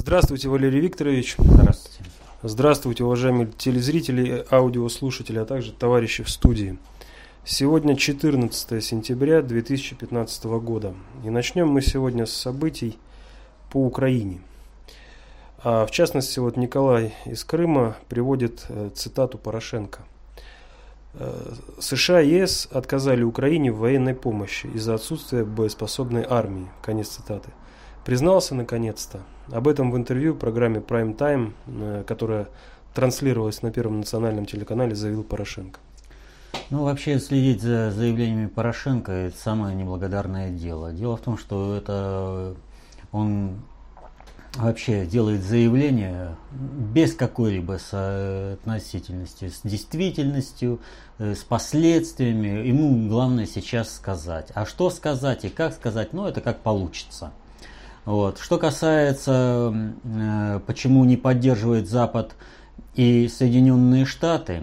Здравствуйте, Валерий Викторович. Здравствуйте. Здравствуйте, уважаемые телезрители, аудиослушатели, а также товарищи в студии. Сегодня 14 сентября 2015 года. И начнем мы сегодня с событий по Украине. А в частности, вот Николай из Крыма приводит э, цитату Порошенко. Э, США и ЕС отказали Украине в военной помощи из-за отсутствия боеспособной армии. Конец цитаты. Признался наконец-то. Об этом в интервью программе Prime Time, э, которая транслировалась на Первом национальном телеканале, заявил Порошенко. Ну, вообще следить за заявлениями Порошенко – это самое неблагодарное дело. Дело в том, что это он вообще делает заявление без какой-либо соотносительности с действительностью, э, с последствиями. Ему главное сейчас сказать. А что сказать и как сказать, ну, это как получится. Вот. Что касается, э, почему не поддерживает Запад и Соединенные Штаты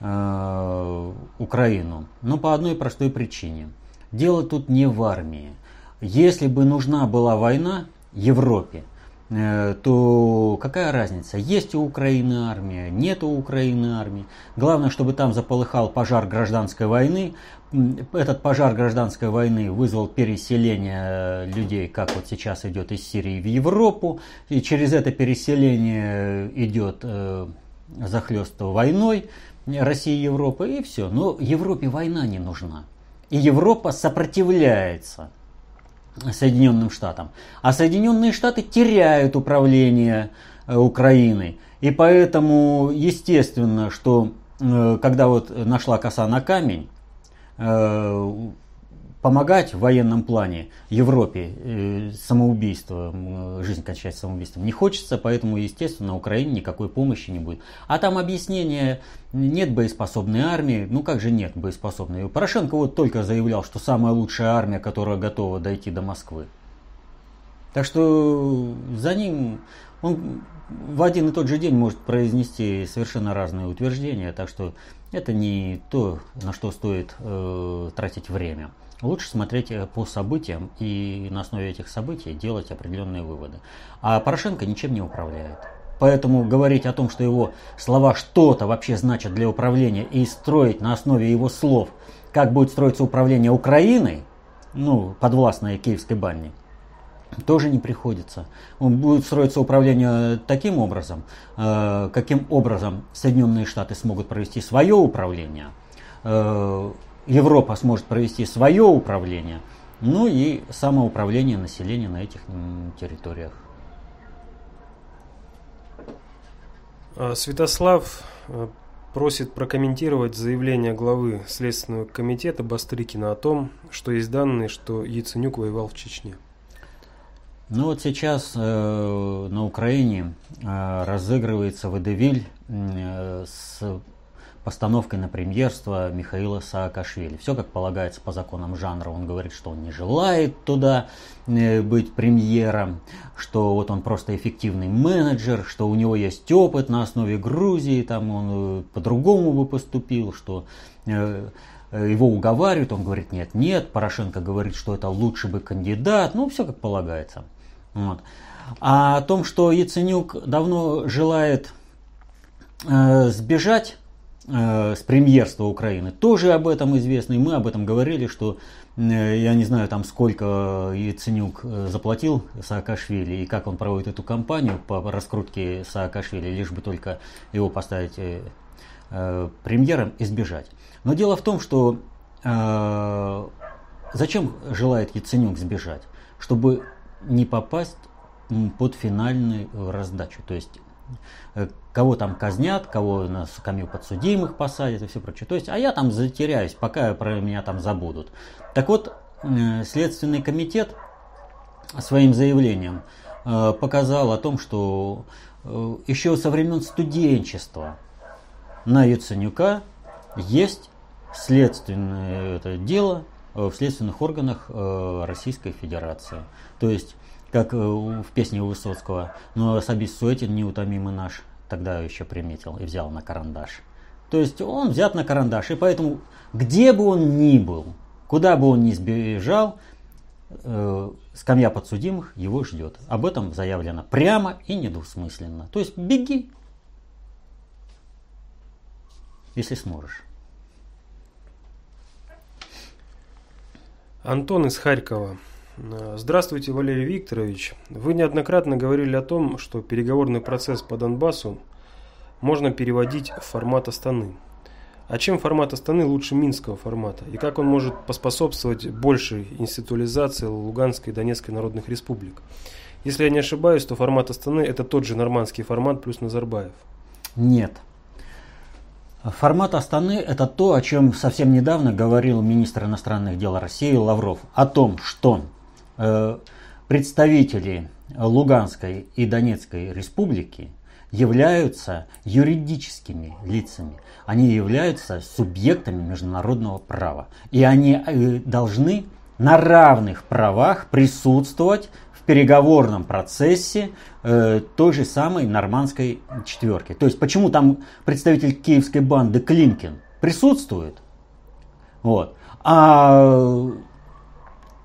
э, Украину, ну по одной простой причине. Дело тут не в армии. Если бы нужна была война Европе, э, то какая разница, есть у Украины армия, нет у Украины армии. Главное, чтобы там заполыхал пожар гражданской войны, этот пожар гражданской войны вызвал переселение людей, как вот сейчас идет из Сирии в Европу, и через это переселение идет э, захлестство войной России и Европы, и все. Но Европе война не нужна. И Европа сопротивляется Соединенным Штатам. А Соединенные Штаты теряют управление э, Украиной. И поэтому, естественно, что э, когда вот нашла коса на камень, Э, помогать в военном плане Европе э, самоубийство, жизнь кончать самоубийством не хочется, поэтому, естественно, Украине никакой помощи не будет. А там объяснение, нет боеспособной армии, ну как же нет боеспособной. Порошенко вот только заявлял, что самая лучшая армия, которая готова дойти до Москвы. Так что за ним он в один и тот же день может произнести совершенно разные утверждения, так что это не то, на что стоит э, тратить время. Лучше смотреть э, по событиям и на основе этих событий делать определенные выводы. А Порошенко ничем не управляет. Поэтому говорить о том, что его слова что-то вообще значат для управления и строить на основе его слов, как будет строиться управление Украиной, ну, подвластное Киевской бане, тоже не приходится. Он будет строиться управление таким образом, э, каким образом Соединенные Штаты смогут провести свое управление, э, Европа сможет провести свое управление, ну и самоуправление населения на этих территориях. А, Святослав э, просит прокомментировать заявление главы Следственного комитета Бастрыкина о том, что есть данные, что Яценюк воевал в Чечне. Ну вот сейчас э, на Украине э, разыгрывается водевиль э, с постановкой на премьерство Михаила Саакашвили. Все как полагается по законам жанра. Он говорит, что он не желает туда э, быть премьером, что вот он просто эффективный менеджер, что у него есть опыт на основе Грузии, там он э, по-другому бы поступил, что э, его уговаривают, он говорит, нет, нет, Порошенко говорит, что это лучший бы кандидат, ну, все как полагается. Вот. А о том, что Яценюк давно желает э, сбежать э, с премьерства Украины, тоже об этом известно. И мы об этом говорили, что э, я не знаю там сколько Яценюк э, заплатил Саакашвили и как он проводит эту кампанию по раскрутке Саакашвили, лишь бы только его поставить э, э, премьером и сбежать. Но дело в том, что э, зачем желает Яценюк сбежать? Чтобы не попасть под финальную раздачу. То есть э, кого там казнят, кого на скамью подсудимых посадят и все прочее. То есть, а я там затеряюсь, пока про меня там забудут. Так вот, э, Следственный комитет своим заявлением э, показал о том, что еще со времен студенчества на Яценюка есть следственное это дело Э, в следственных органах э, Российской Федерации. То есть, как э, в песне Высоцкого, но особист Суетин неутомимый наш, тогда еще приметил и взял на карандаш. То есть он взят на карандаш, и поэтому где бы он ни был, куда бы он ни сбежал, э, скамья подсудимых его ждет. Об этом заявлено прямо и недвусмысленно. То есть беги, если сможешь. Антон из Харькова. Здравствуйте, Валерий Викторович. Вы неоднократно говорили о том, что переговорный процесс по Донбассу можно переводить в формат Астаны. А чем формат Астаны лучше Минского формата? И как он может поспособствовать большей институализации Луганской и Донецкой народных республик? Если я не ошибаюсь, то формат Астаны это тот же нормандский формат плюс Назарбаев. Нет. Формат Астаны – это то, о чем совсем недавно говорил министр иностранных дел России Лавров. О том, что э, представители Луганской и Донецкой республики являются юридическими лицами. Они являются субъектами международного права. И они э, должны на равных правах присутствовать переговорном процессе э, той же самой нормандской четверки. То есть почему там представитель киевской банды Климкин присутствует, вот, а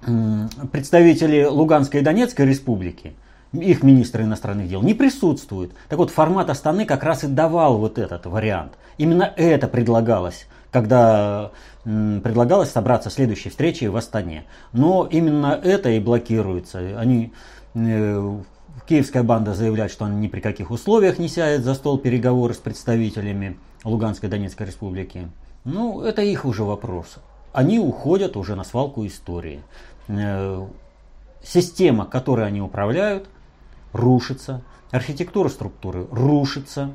э, представители Луганской и Донецкой республики, их министры иностранных дел, не присутствуют. Так вот, формат Астаны как раз и давал вот этот вариант. Именно это предлагалось когда предлагалось собраться следующей встречи в Астане. Но именно это и блокируется. Они, э, киевская банда заявляет, что она ни при каких условиях не сядет за стол переговоры с представителями Луганской Донецкой Республики. Ну, это их уже вопрос. Они уходят уже на свалку истории. Э, система, которой они управляют, рушится. Архитектура структуры рушится.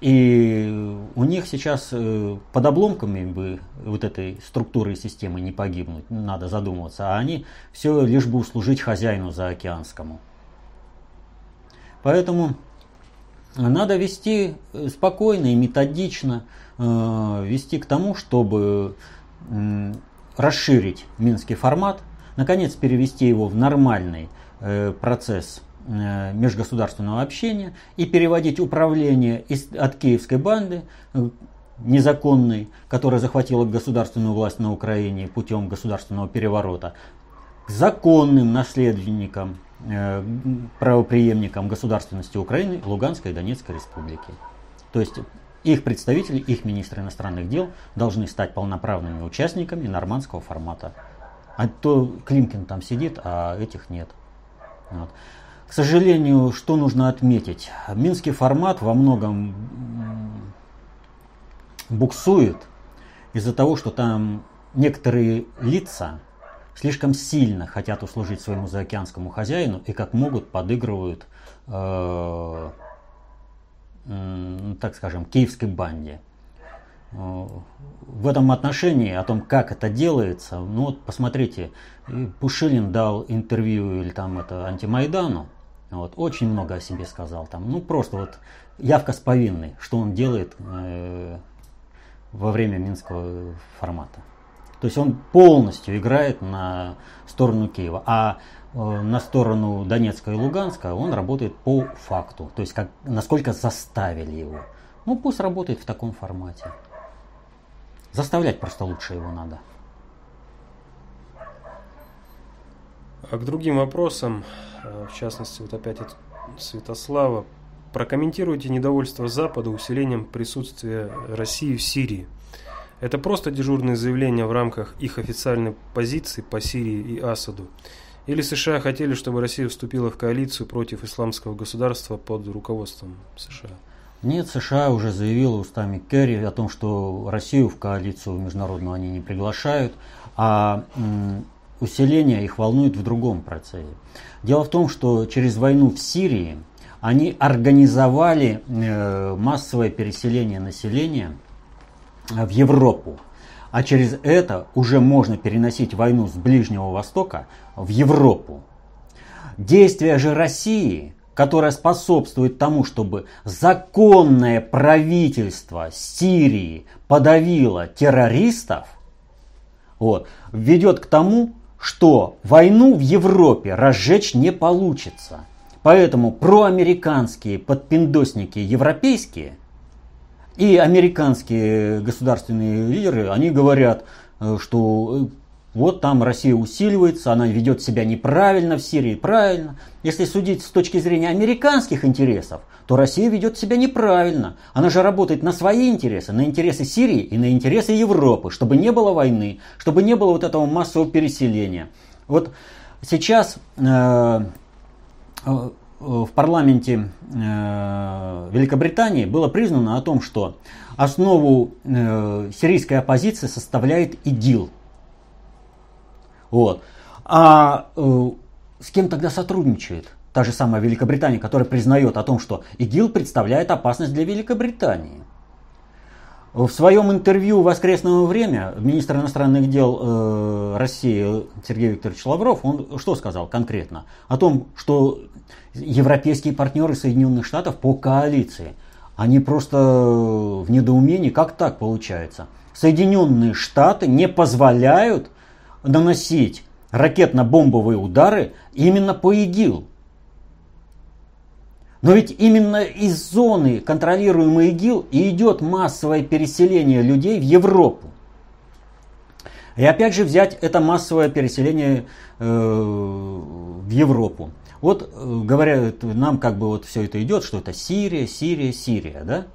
И у них сейчас э, под обломками бы вот этой структуры и системы не погибнуть, надо задумываться, а они все лишь бы услужить хозяину заокеанскому. Поэтому надо вести э, спокойно и методично, э, вести к тому, чтобы расширить минский формат, наконец перевести его в нормальный процесс межгосударственного общения и переводить управление из, от киевской банды э, незаконной, которая захватила государственную власть на Украине путем государственного переворота, к законным наследникам, э, правоприемникам государственности Украины, Луганской и Донецкой республики. То есть их представители, их министры иностранных дел должны стать полноправными участниками нормандского формата. А то Климкин там сидит, а этих нет. Вот. К сожалению, что нужно отметить? Минский формат во многом буксует из-за того, что там некоторые лица слишком сильно хотят услужить своему заокеанскому хозяину и как могут подыгрывают, э, э, так скажем, киевской банде. Э, в этом отношении, о том, как это делается, ну вот посмотрите, Пушилин дал интервью или там это антимайдану, вот, очень много о себе сказал там. Ну, просто вот явка с повинной, что он делает э, во время минского формата. То есть он полностью играет на сторону Киева, а э, на сторону Донецка и Луганска он работает по факту. То есть как, насколько заставили его. Ну пусть работает в таком формате. Заставлять просто лучше его надо. А к другим вопросам, э, в частности, вот опять от Святослава, прокомментируйте недовольство Запада усилением присутствия России в Сирии. Это просто дежурные заявления в рамках их официальной позиции по Сирии и Асаду. Или США хотели, чтобы Россия вступила в коалицию против исламского государства под руководством США? Нет, США уже заявила устами Керри о том, что Россию в коалицию международную они не приглашают, а усиление их волнует в другом процессе. Дело в том, что через войну в Сирии они организовали э, массовое переселение населения в Европу. А через это уже можно переносить войну с Ближнего Востока в Европу. Действия же России, которая способствует тому, чтобы законное правительство Сирии подавило террористов, вот, ведет к тому, что войну в Европе разжечь не получится. Поэтому проамериканские подпиндосники европейские и американские государственные лидеры, они говорят, э, что вот там Россия усиливается, она ведет себя неправильно в Сирии, правильно. Если судить с точки зрения американских интересов, то Россия ведет себя неправильно. Она же работает на свои интересы, на интересы Сирии и на интересы Европы, чтобы не было войны, чтобы не было вот этого массового переселения. Вот сейчас э, э, в парламенте э, Великобритании было признано о том, что основу э, сирийской оппозиции составляет ИГИЛ. Вот. А э, с кем тогда сотрудничает та же самая Великобритания, которая признает о том, что ИГИЛ представляет опасность для Великобритании? В своем интервью «Воскресное время» министр иностранных дел э, России Сергей Викторович Лавров, он что сказал конкретно? О том, что европейские партнеры Соединенных Штатов по коалиции, они просто в недоумении, как так получается? Соединенные Штаты не позволяют наносить ракетно-бомбовые удары именно по ИГИЛ. Но ведь именно из зоны, контролируемой ИГИЛ, и идет массовое переселение людей в Европу. И опять же взять это массовое переселение э, в Европу. Вот э, говорят нам, как бы вот все это идет, что это Сирия, Сирия, Сирия, да?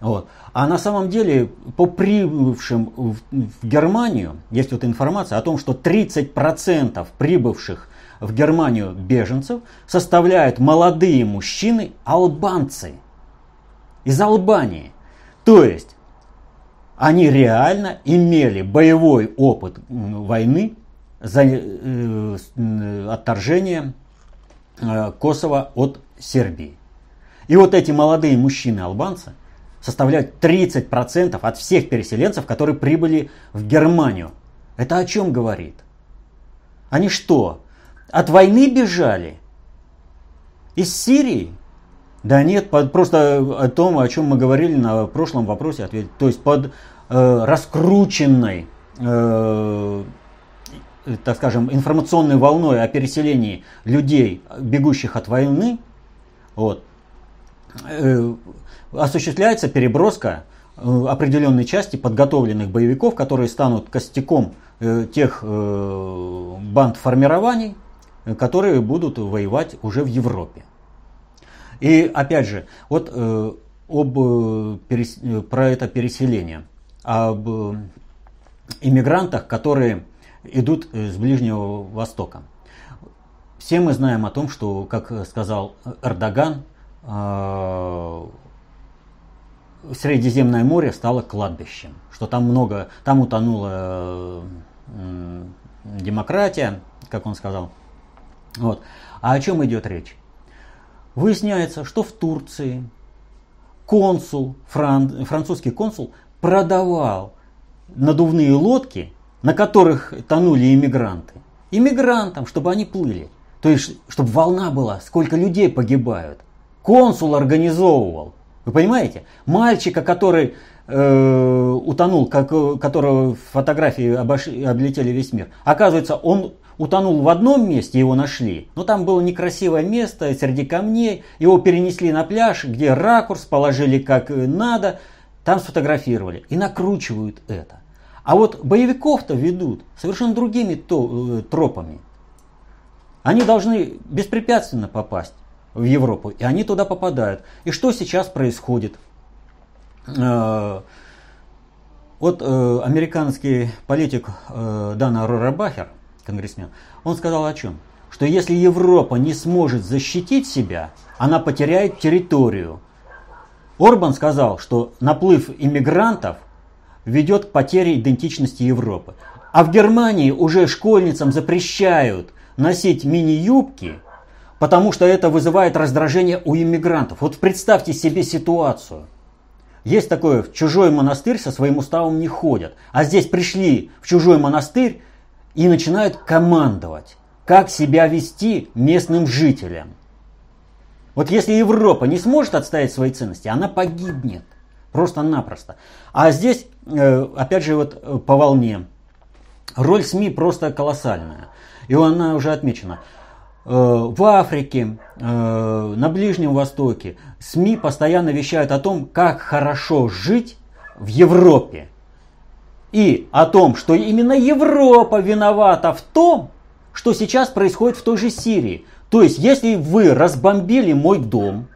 Вот. А на самом деле по прибывшим в, в Германию есть вот информация о том, что 30% прибывших в Германию беженцев составляют молодые мужчины албанцы из Албании. То есть они реально имели боевой опыт войны за э, э, отторжение э, Косово от Сербии. И вот эти молодые мужчины-албанцы составляют 30% от всех переселенцев, которые прибыли в Германию. Это о чем говорит? Они что, от войны бежали? Из Сирии? Да нет, под, просто о том, о чем мы говорили на прошлом вопросе ответить. То есть под э, раскрученной, э, так скажем, информационной волной о переселении людей, бегущих от войны, вот, э, осуществляется переброска э, определенной части подготовленных боевиков, которые станут костяком э, тех э, банд формирований, которые будут воевать уже в Европе. И опять же, вот об, перес, про это переселение, об иммигрантах, которые идут с Ближнего Востока. Все мы знаем о том, что, как сказал Эрдоган, Средиземное море стало кладбищем, что там много, там утонула демократия, как он сказал, вот. А о чем идет речь? Выясняется, что в Турции консул, фран, французский консул продавал надувные лодки, на которых тонули иммигранты. Иммигрантам, чтобы они плыли. То есть, чтобы волна была, сколько людей погибают. Консул организовывал. Вы понимаете? Мальчика, который э, утонул, как, которого фотографии обошли, облетели весь мир. Оказывается, он утонул в одном месте, его нашли, но там было некрасивое место среди камней, его перенесли на пляж, где ракурс положили как надо, там сфотографировали и накручивают это. А вот боевиков-то ведут совершенно другими э, тропами. Они должны беспрепятственно попасть в Европу, и они туда попадают. И что сейчас происходит? Э, вот э, американский политик э, Дана Рорабахер, конгрессмен, он сказал о чем? Что если Европа не сможет защитить себя, она потеряет территорию. Орбан сказал, что наплыв иммигрантов ведет к потере идентичности Европы. А в Германии уже школьницам запрещают носить мини-юбки, потому что это вызывает раздражение у иммигрантов. Вот представьте себе ситуацию. Есть такое, в чужой монастырь со своим уставом не ходят. А здесь пришли в чужой монастырь и начинают командовать, как себя вести местным жителям. Вот если Европа не сможет отстоять свои ценности, она погибнет. Просто-напросто. А здесь, э, опять же, вот э, по волне. Роль СМИ просто колоссальная. И она уже отмечена. Э, в Африке, на Ближнем Востоке СМИ постоянно вещают о том, как хорошо жить в Европе. и о том, что именно Европа виновата в том, что сейчас происходит в той же Сирии. То есть, если вы разбомбили мой дом,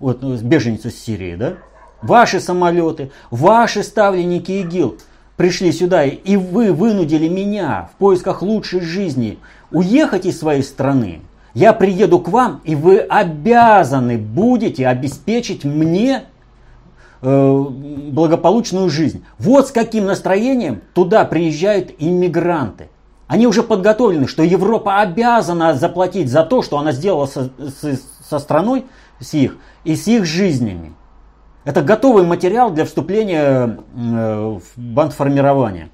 вот ну, беженец из Сирии, да, ваши самолеты, ваши ставленники ИГИЛ пришли сюда, и вы вынудили меня в поисках лучшей жизни уехать из своей страны, я приеду к вам, и вы обязаны будете обеспечить мне э, благополучную жизнь. Вот с каким настроением туда приезжают иммигранты. Они уже подготовлены, что Европа обязана заплатить за то, что она сделала со, со, со страной, с их, и с их жизнями. Это готовый материал для вступления э, в бандформирование.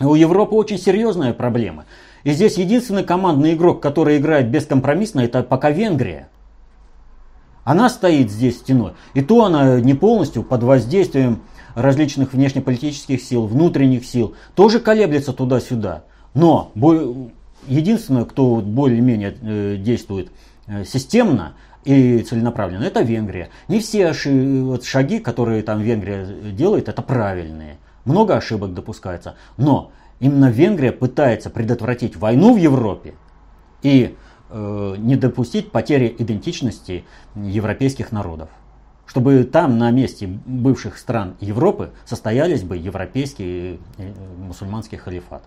У Европы очень серьезная проблема. И здесь единственный командный игрок, который играет бескомпромиссно, это пока Венгрия. Она стоит здесь стеной. И то она не полностью под воздействием различных внешнеполитических сил, внутренних сил, тоже колеблется туда-сюда. Но единственное, кто более-менее э, действует э, системно и целенаправленно, это Венгрия. Не все шаги, которые там Венгрия делает, это правильные. Много ошибок допускается. Но Именно Венгрия пытается предотвратить войну в Европе и э, не допустить потери идентичности европейских народов. Чтобы там на месте бывших стран Европы состоялись бы европейский э, мусульманский халифат.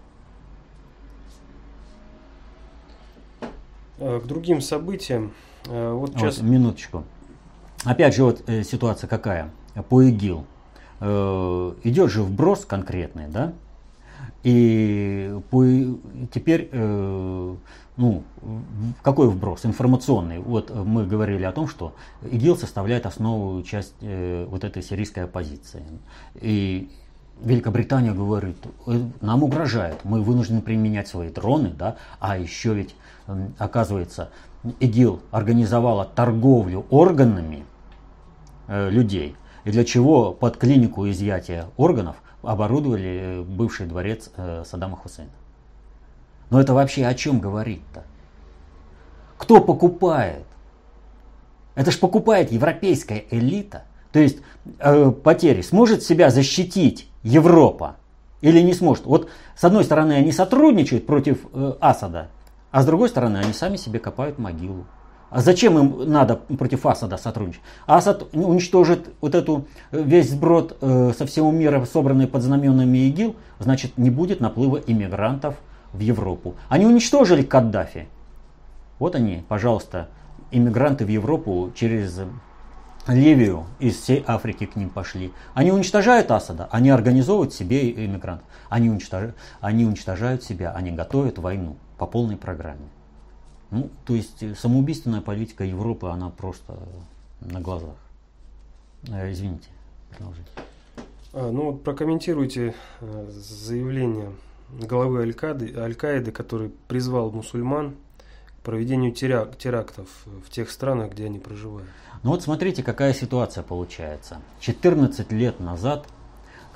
Э, к другим событиям. Э, вот сейчас... Вот, минуточку. Опять же, вот э, ситуация какая? По ИГИЛ. Э, идет же вброс конкретный, да? И теперь, э, ну, какой вброс? Информационный. Вот мы говорили о том, что ИГИЛ составляет основу часть э, вот этой сирийской оппозиции. И Великобритания говорит, «Э, нам угрожает, мы вынуждены применять свои дроны, да, а еще ведь, оказывается, ИГИЛ организовала торговлю органами людей, и для чего под клинику изъятия органов оборудовали бывший дворец э, Саддама Хусейна. Но это вообще о чем говорит-то? Кто покупает? Это ж покупает европейская элита. То есть э, потери сможет себя защитить Европа или не сможет? Вот с одной стороны они сотрудничают против э, Асада, а с другой стороны они сами себе копают могилу. А зачем им надо против Асада сотрудничать? Асад уничтожит вот эту э, весь сброд э, со всего мира, собранный под знаменами ИГИЛ, значит не будет наплыва иммигрантов в Европу. Они уничтожили Каддафи. Вот они, пожалуйста, иммигранты в Европу через Ливию из всей Африки к ним пошли. Они уничтожают Асада, они организовывают себе иммигрантов. Они уничтожают, они уничтожают себя, они готовят войну по полной программе. Ну, то есть э, самоубийственная политика Европы, она просто на глазах. Э, извините, продолжите. А, ну вот прокомментируйте э, заявление главы Аль-Каиды, Аль который призвал мусульман к проведению терактов в тех странах, где они проживают. Ну вот смотрите, какая ситуация получается. 14 лет назад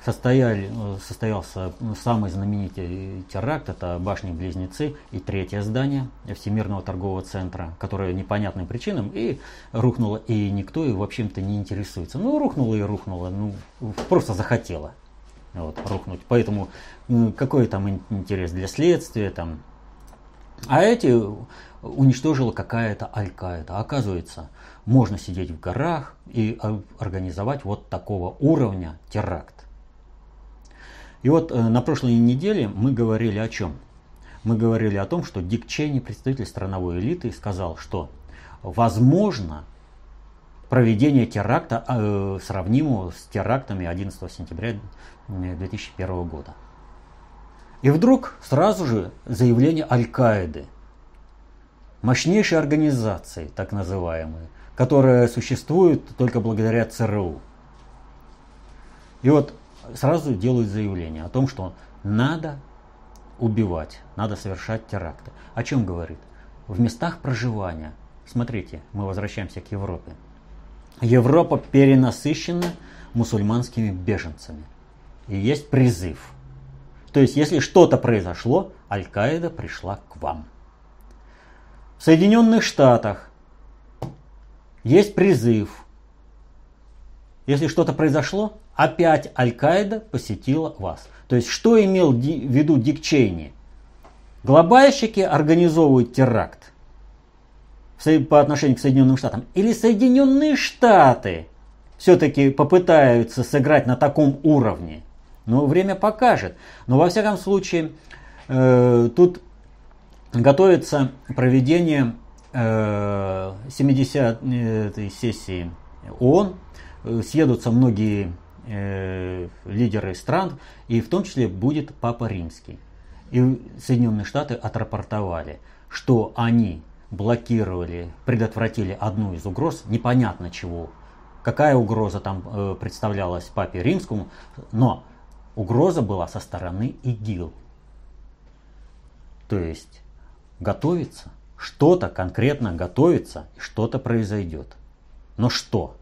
состояли, э, состоялся самый знаменитый теракт, это башни-близнецы и третье здание Всемирного торгового центра, которое непонятным причинам и рухнуло, и никто и в общем-то не интересуется. Ну, рухнуло и рухнуло, ну, просто захотело вот, рухнуть. Поэтому какой там интерес для следствия, там. А эти уничтожила какая-то Аль-Каида. Оказывается, можно сидеть в горах и организовать вот такого уровня теракт. И вот э, на прошлой неделе мы говорили о чем? Мы говорили о том, что Дик Чейни, представитель страновой элиты, сказал, что возможно проведение теракта э, сравнимого с терактами 11 сентября 2001 года. И вдруг сразу же заявление Аль-Каиды, мощнейшей организации, так называемой, которая существует только благодаря ЦРУ. И вот сразу делают заявление о том, что надо убивать, надо совершать теракты. О чем говорит? В местах проживания. Смотрите, мы возвращаемся к Европе. Европа перенасыщена мусульманскими беженцами. И есть призыв. То есть, если что-то произошло, Аль-Каида пришла к вам. В Соединенных Штатах есть призыв. Если что-то произошло, опять Аль-Каида посетила вас. То есть, что имел в виду Дик Чейни? Глобальщики организовывают теракт по отношению к Соединенным Штатам. Или Соединенные Штаты все-таки попытаются сыграть на таком уровне. Ну, время покажет. Но во всяком случае, э, тут готовится проведение э, 70-й сессии ООН. Э, съедутся многие э, лидеры стран, и в том числе будет Папа Римский. И Соединенные Штаты отрапортовали, что они блокировали, предотвратили одну из угроз, непонятно чего, какая угроза там э, представлялась Папе Римскому, но угроза была со стороны ИГИЛ. То есть готовится, что-то конкретно готовится, что-то произойдет. Но что?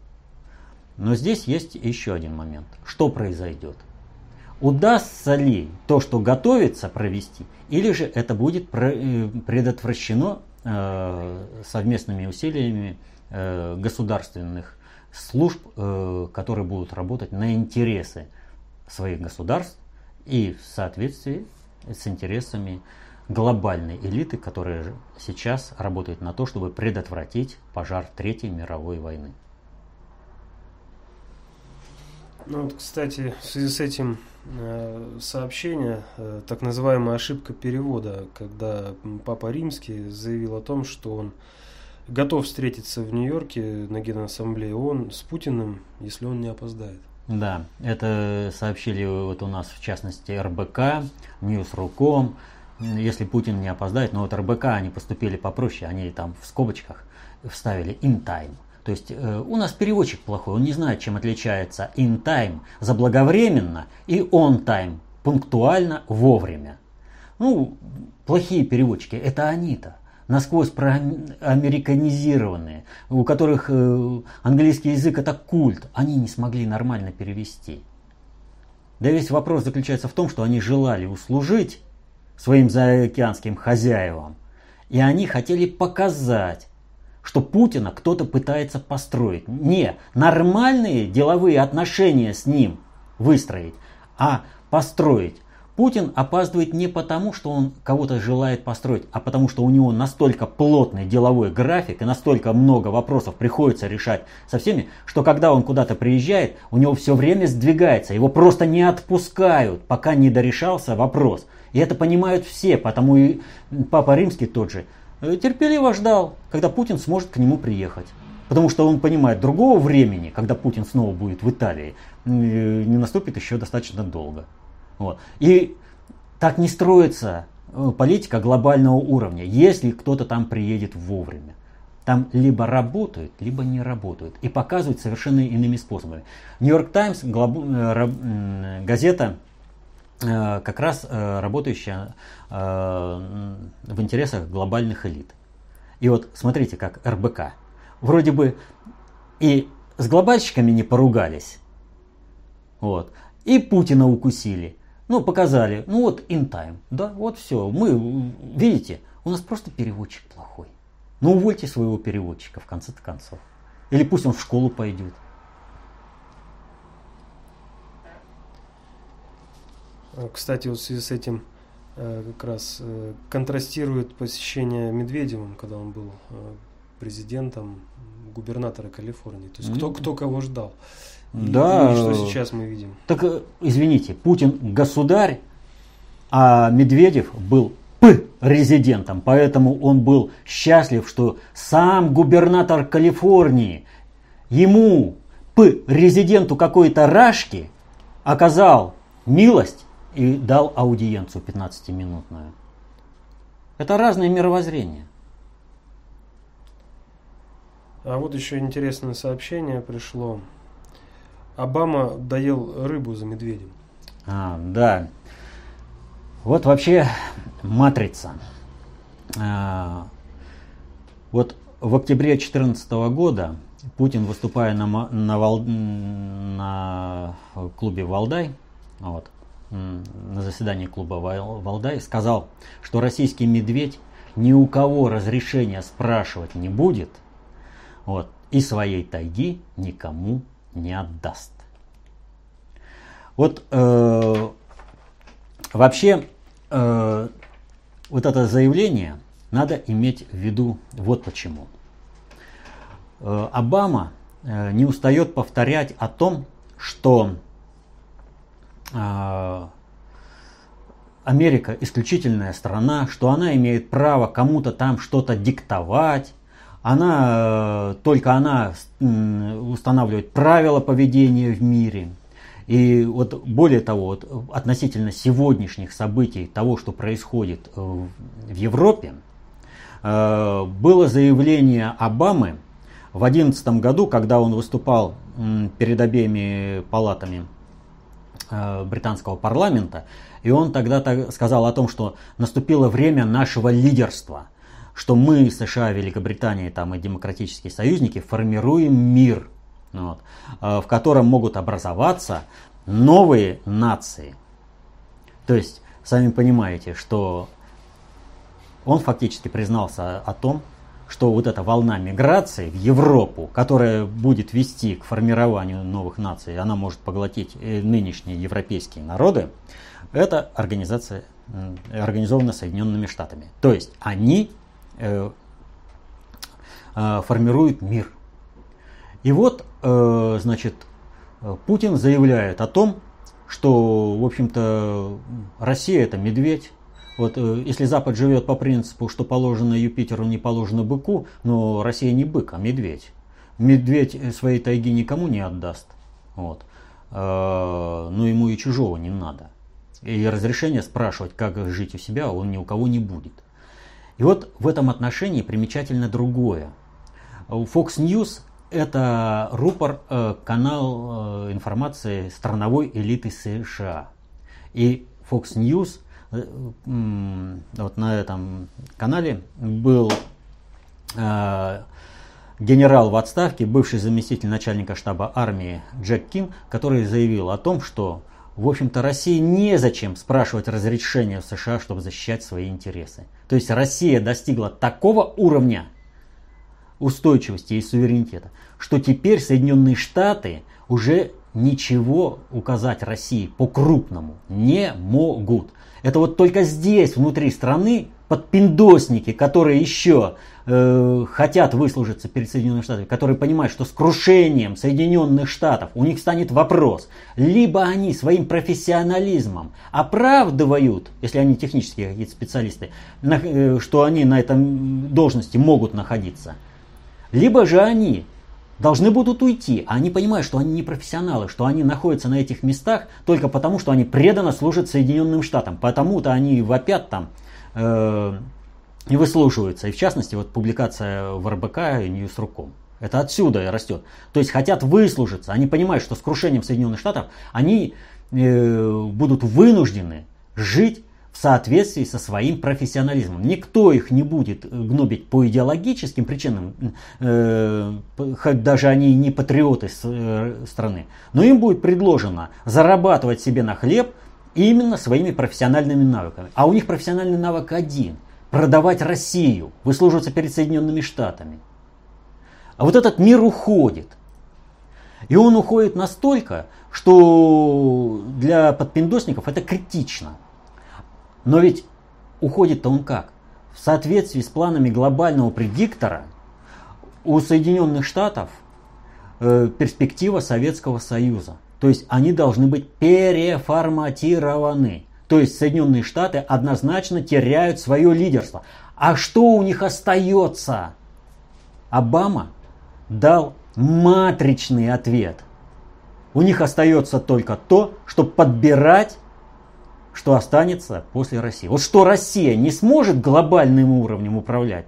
Но здесь есть еще один момент. Что произойдет? Удастся ли то, что готовится провести, или же это будет э, предотвращено э, совместными усилиями э, государственных служб, которые будут работать на интересы своих государств и в соответствии с интересами глобальной элиты, которая сейчас работает на то, чтобы предотвратить пожар Третьей мировой войны. Ну вот, кстати, в связи с этим э, сообщение, э, так называемая ошибка перевода, когда Папа Римский заявил о том, что он готов встретиться в Нью-Йорке на Генассамблее ООН с Путиным, если он не опоздает. Да, это сообщили вот у нас в частности РБК, Ньюс.руком, если Путин не опоздает, но вот РБК они поступили попроще, они там в скобочках вставили in time. То есть э, у нас переводчик плохой, он не знает, чем отличается in time заблаговременно и on time пунктуально вовремя. Ну, плохие переводчики, это они-то насквозь проамериканизированные, у которых э, английский язык это культ, они не смогли нормально перевести. Да весь вопрос заключается в том, что они желали услужить своим заокеанским хозяевам, и они хотели показать, что Путина кто-то пытается построить. Не нормальные деловые отношения с ним выстроить, а построить. Путин опаздывает не потому, что он кого-то желает построить, а потому что у него настолько плотный деловой график и настолько много вопросов приходится решать со всеми, что когда он куда-то приезжает, у него все время сдвигается, его просто не отпускают, пока не дорешался вопрос. И это понимают все, потому и Папа Римский тот же терпеливо ждал, когда Путин сможет к нему приехать. Потому что он понимает, другого времени, когда Путин снова будет в Италии, э, не наступит еще достаточно долго. Вот. И так не строится э, политика глобального уровня, если кто-то там приедет вовремя. Там либо работают, либо не работают. И показывают совершенно иными способами. Нью-Йорк Таймс, газета, Э, как раз э, работающая э, в интересах глобальных элит. И вот смотрите, как РБК. Вроде бы и с глобальщиками не поругались, вот, и Путина укусили. Ну, показали, ну вот in time, да, вот все. Мы, видите, у нас просто переводчик плохой. Ну, увольте своего переводчика в конце-то концов. Или пусть он в школу пойдет. Кстати, вот в связи с этим э, как раз э, контрастирует посещение Медведевым, когда он был президентом губернатора Калифорнии. То есть кто, кто кого ждал. Да. И, и что сейчас мы видим. Так, извините, Путин государь, а Медведев был резидентом, поэтому он был счастлив, что сам губернатор Калифорнии ему, П резиденту какой-то Рашки, оказал милость и дал аудиенцию 15-минутную. Это разные мировоззрения. А вот еще интересное сообщение пришло. Обама доел рыбу за медведем. А, да. Вот вообще матрица. А, вот в октябре 2014 года Путин, выступая на, на, на клубе Валдай, вот, на заседании клуба Валдай сказал, что российский медведь ни у кого разрешения спрашивать не будет, вот, и своей тайги никому не отдаст. Вот э, вообще э, вот это заявление надо иметь в виду вот почему. Э, Обама э, не устает повторять о том, что Америка исключительная страна, что она имеет право кому-то там что-то диктовать, она только она устанавливает правила поведения в мире. И вот более того, вот относительно сегодняшних событий, того, что происходит в Европе, было заявление Обамы в 2011 году, когда он выступал перед обеими палатами э, британского парламента, и он тогда сказал о том, что наступило время нашего лидерства, что мы, США, Великобритания там, и демократические союзники, формируем мир, вот, э, в котором могут образоваться новые нации. То есть, сами понимаете, что он фактически признался о том, что вот эта волна миграции в Европу, которая будет вести к формированию новых наций, она может поглотить э, нынешние европейские народы, это организация, организована Соединенными Штатами. То есть они э, э, формируют мир. И вот, э, значит, Путин заявляет о том, что, в общем-то, Россия это медведь, вот э, если Запад живет по принципу, что положено Юпитеру, не положено быку, но Россия не бык, а медведь. Медведь своей тайги никому не отдаст. Вот. Э, но ему и чужого не надо. И разрешение спрашивать, как жить у себя, он ни у кого не будет. И вот в этом отношении примечательно другое. Fox News это рупор, э, канал информации страновой элиты США. И Fox News – вот на этом канале был э, генерал в отставке, бывший заместитель начальника штаба армии Джек Ким, который заявил о том, что в общем-то, России незачем спрашивать разрешение в США, чтобы защищать свои интересы. То есть Россия достигла такого уровня устойчивости и суверенитета, что теперь Соединенные Штаты уже ничего указать России по-крупному не могут. Это вот только здесь, внутри страны, подпиндосники, которые еще э, хотят выслужиться перед Соединенными Штатами, которые понимают, что с крушением Соединенных Штатов у них станет вопрос, либо они своим профессионализмом оправдывают, если они технические какие-то специалисты, на, э, что они на этом должности могут находиться, либо же они должны будут уйти. А они понимают, что они не профессионалы, что они находятся на этих местах только потому, что они преданно служат Соединенным Штатам. Потому-то они вопят там э, и выслушиваются. И в частности, вот публикация в РБК и Ньюсруком. Это отсюда растет. То есть хотят выслужиться. Они понимают, что с крушением Соединенных Штатов они э, будут вынуждены жить в соответствии со своим профессионализмом. Никто их не будет гнобить по идеологическим причинам, э, хоть даже они не патриоты э, страны, но им будет предложено зарабатывать себе на хлеб именно своими профессиональными навыками. А у них профессиональный навык один – продавать Россию, выслуживаться перед Соединенными Штатами. А вот этот мир уходит. И он уходит настолько, что для подпиндосников это критично. Но ведь уходит-то он как? В соответствии с планами глобального предиктора у Соединенных Штатов э, перспектива Советского Союза. То есть они должны быть переформатированы. То есть Соединенные Штаты однозначно теряют свое лидерство. А что у них остается? Обама дал матричный ответ. У них остается только то, чтобы подбирать что останется после России. Вот что Россия не сможет глобальным уровнем управлять,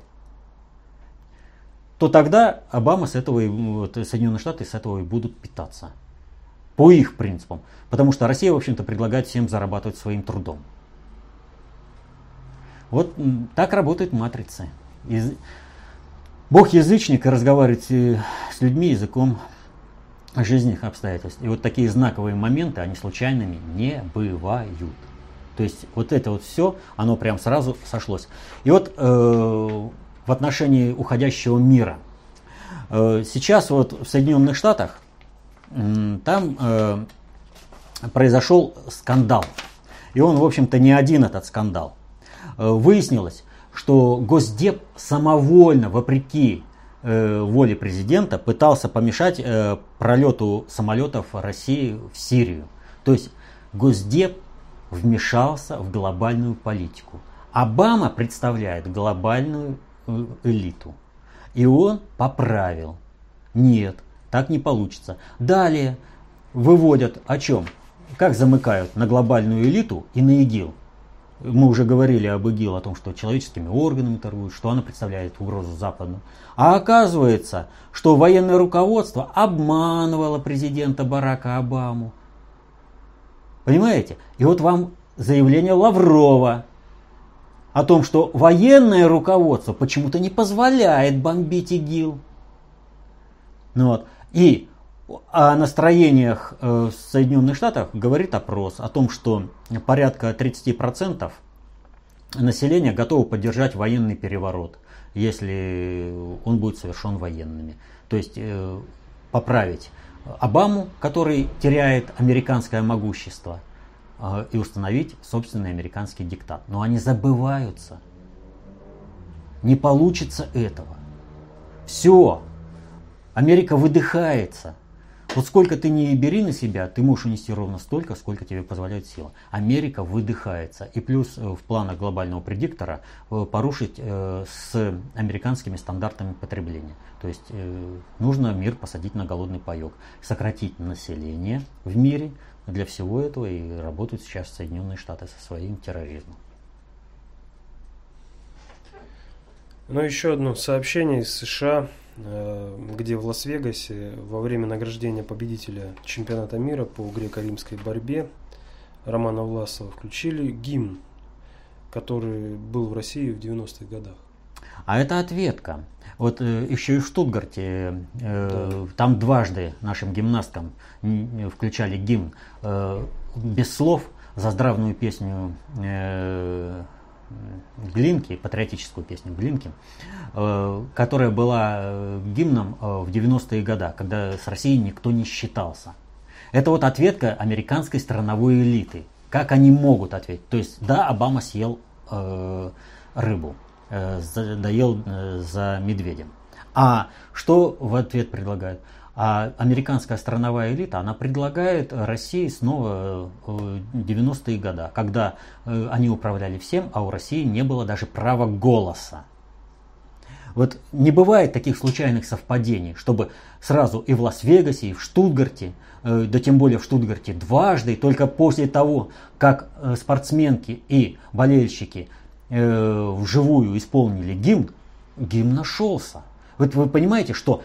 то тогда Обама с этого, и, вот, Соединенные Штаты с этого и будут питаться. По их принципам. Потому что Россия, в общем-то, предлагает всем зарабатывать своим трудом. Вот так работает матрица. Бог язычник и разговаривает э, с людьми языком жизненных обстоятельств. И вот такие знаковые моменты, они случайными не бывают. То есть вот это вот все, оно прям сразу сошлось. И вот э, в отношении уходящего мира. Э, сейчас вот в Соединенных Штатах э, там э, произошел скандал. И он, в общем-то, не один этот скандал. Э, выяснилось, что Госдеп самовольно, вопреки э, воле президента, пытался помешать э, пролету самолетов России в Сирию. То есть Госдеп вмешался в глобальную политику. Обама представляет глобальную э, элиту. И он поправил. Нет, так не получится. Далее выводят о чем? Как замыкают на глобальную элиту и на ИГИЛ. Мы уже говорили об ИГИЛ, о том, что человеческими органами торгуют, что она представляет угрозу Западу. А оказывается, что военное руководство обманывало президента Барака Обаму. Понимаете? И вот вам заявление Лаврова о том, что военное руководство почему-то не позволяет бомбить ИГИЛ. Ну вот. И о настроениях э, в Соединенных Штатах говорит опрос о том, что порядка 30% населения готовы поддержать военный переворот, если он будет совершен военными. То есть э, поправить Обаму, который теряет американское могущество, э, и установить собственный американский диктат. Но они забываются. Не получится этого. Все. Америка выдыхается. Вот сколько ты не бери на себя, ты можешь унести ровно столько, сколько тебе позволяет сила. Америка выдыхается. И плюс э, в планах глобального предиктора э, порушить э, с американскими стандартами потребления. То есть нужно мир посадить на голодный паек. Сократить население в мире. Для всего этого и работают сейчас Соединенные Штаты со своим терроризмом. Ну, еще одно сообщение из США где в Лас-Вегасе во время награждения победителя чемпионата мира по греко-римской борьбе Романа Власова включили гимн, который был в России в 90-х годах. А это ответка. Вот э, еще и в Штутгарте э, да. там дважды нашим гимнасткам включали гимн э, без слов за здравную песню э, Глинки, патриотическую песню Глинки, э, которая была э, гимном э, в 90-е годы, когда с Россией никто не считался. Это вот ответка американской страновой элиты. Как они могут ответить? То есть, да, Обама съел э, рыбу, э, доел э, за медведем. А что в ответ предлагают? А американская страновая элита, она предлагает России снова 90-е э, годы, когда э, они управляли всем, а у России не было даже права голоса. Вот не бывает таких случайных совпадений, чтобы сразу и в Лас-Вегасе, и в Штутгарте, э, да тем более в Штутгарте дважды, только после того, как спортсменки и болельщики вживую исполнили гимн, гимн нашелся. Вот вы понимаете, что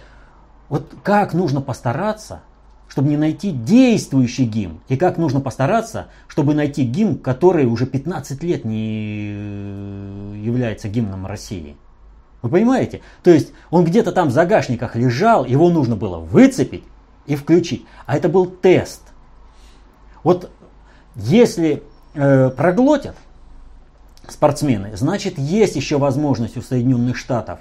вот как нужно постараться, чтобы не найти действующий гимн, и как нужно постараться, чтобы найти гимн, который уже 15 лет не э, является гимном России. Вы понимаете? То есть он где-то там в загашниках лежал, его нужно было выцепить и включить. А это был тест. Вот если э, проглотят спортсмены, значит есть еще возможность у Соединенных Штатов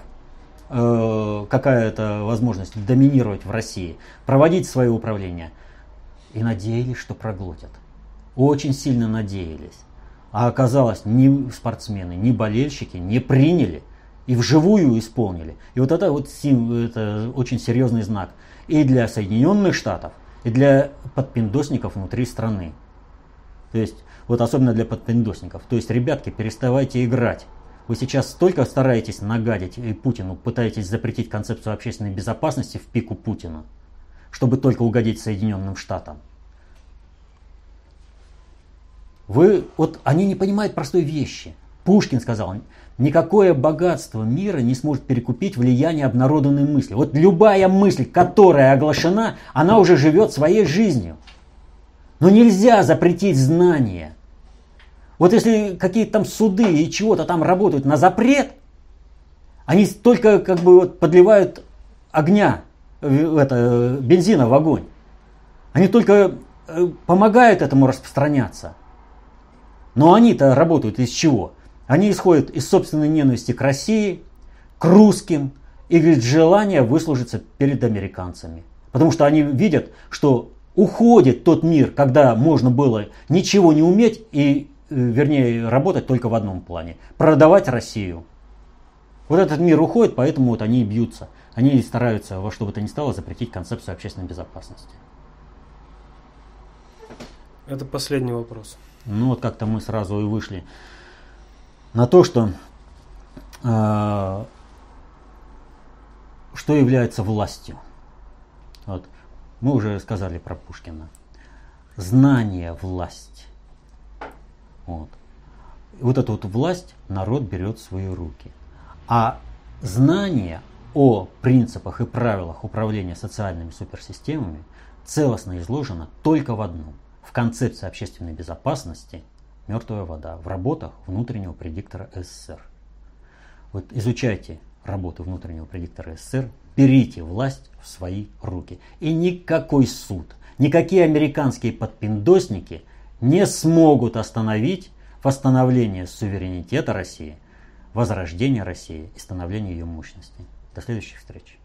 э, какая-то возможность доминировать в России, проводить свое управление. И надеялись, что проглотят. Очень сильно надеялись. А оказалось, ни спортсмены, ни болельщики не приняли и вживую исполнили. И вот это вот это очень серьезный знак и для Соединенных Штатов, и для подпиндосников внутри страны. То есть, вот особенно для подпиндосников. То есть, ребятки, переставайте играть. Вы сейчас столько стараетесь нагадить и Путину, пытаетесь запретить концепцию общественной безопасности в пику Путина, чтобы только угодить Соединенным Штатам. Вы, вот они не понимают простой вещи. Пушкин сказал, никакое богатство мира не сможет перекупить влияние обнародованной мысли. Вот любая мысль, которая оглашена, она уже живет своей жизнью. Но нельзя запретить знания. Вот если какие-то там суды и чего-то там работают на запрет, они только как бы вот подливают огня, это, бензина в огонь. Они только э, помогают этому распространяться. Но они-то работают из чего? Они исходят из собственной ненависти к России, к русским и говорит, желание выслужиться перед американцами. Потому что они видят, что Уходит тот мир, когда можно было ничего не уметь и, вернее, работать только в одном плане. Продавать Россию. Вот этот мир уходит, поэтому вот они и бьются. Они стараются во что бы то ни стало запретить концепцию общественной безопасности. Это последний вопрос. Ну вот как-то мы сразу и вышли на то, что э, что является властью. Вот. Мы уже сказали про Пушкина. Знание – власть. Вот. вот эту вот власть народ берет в свои руки. А знание о принципах и правилах управления социальными суперсистемами целостно изложено только в одном – в концепции общественной безопасности «Мертвая вода» в работах внутреннего предиктора СССР. Вот изучайте работы внутреннего предиктора СССР, берите власть в свои руки. И никакой суд, никакие американские подпиндосники не смогут остановить восстановление суверенитета России, возрождение России и становление ее мощности. До следующих встреч.